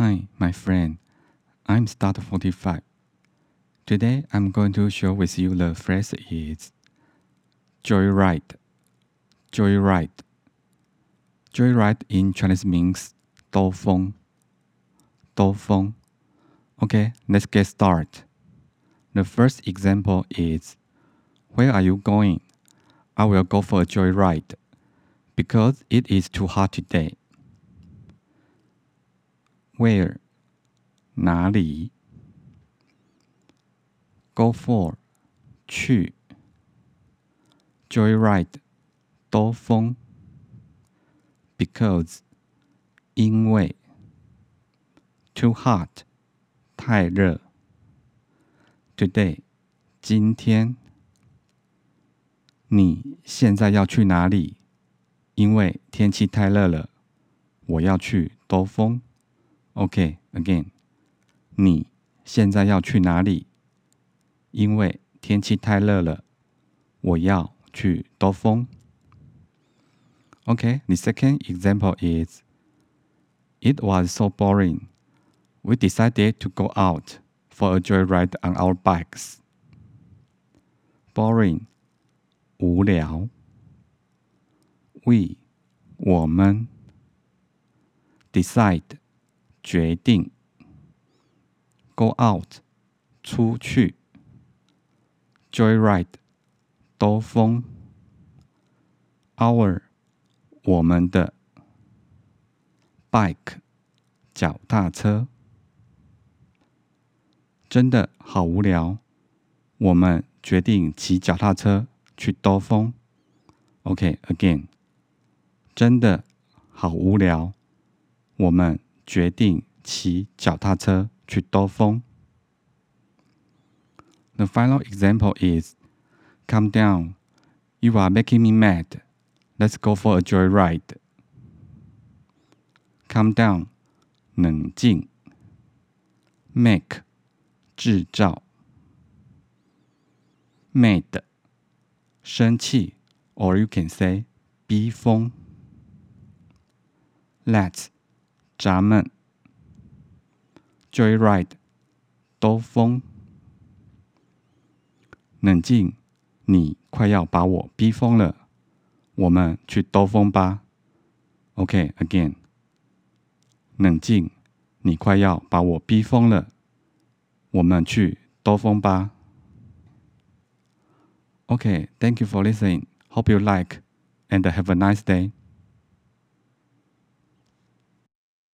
Hi, my friend. I'm Start 45. Today I'm going to share with you the phrase is joyride. Joyride. Joyride in Chinese means 兜风.兜风. Okay, let's get started. The first example is Where are you going? I will go for a joyride because it is too hot today. Where 哪里 Go for 去 Joyride 兜风 Because 因为 Too hot 太热 Today 今天你现在要去哪里？因为天气太热了，我要去兜风。OK，again，你现在要去哪里？因为天气太热了，我要去兜风。OK，the second example is it was so boring. We decided to go out for a joyride on our bikes. Boring. 无聊。We 我们 decide 决定。Go out 出去。Joyride 兜风。Our 我们的。Bike 脚踏车。真的好无聊，我们决定骑脚踏车。去兜风，OK，again，真的好无聊，我们决定骑脚踏车去兜风。The final example is, "Calm down, you are making me mad. Let's go for a joyride." Calm down，冷静。Make，制造。Made。生气，or you can say 逼疯。Let's 咱们 joyride 兜风。冷静，你快要把我逼疯了。我们去兜风吧。OK，again。冷静，你快要把我逼疯了。我们去兜风吧。OK，thank you for listening. Hope you like and have a nice day.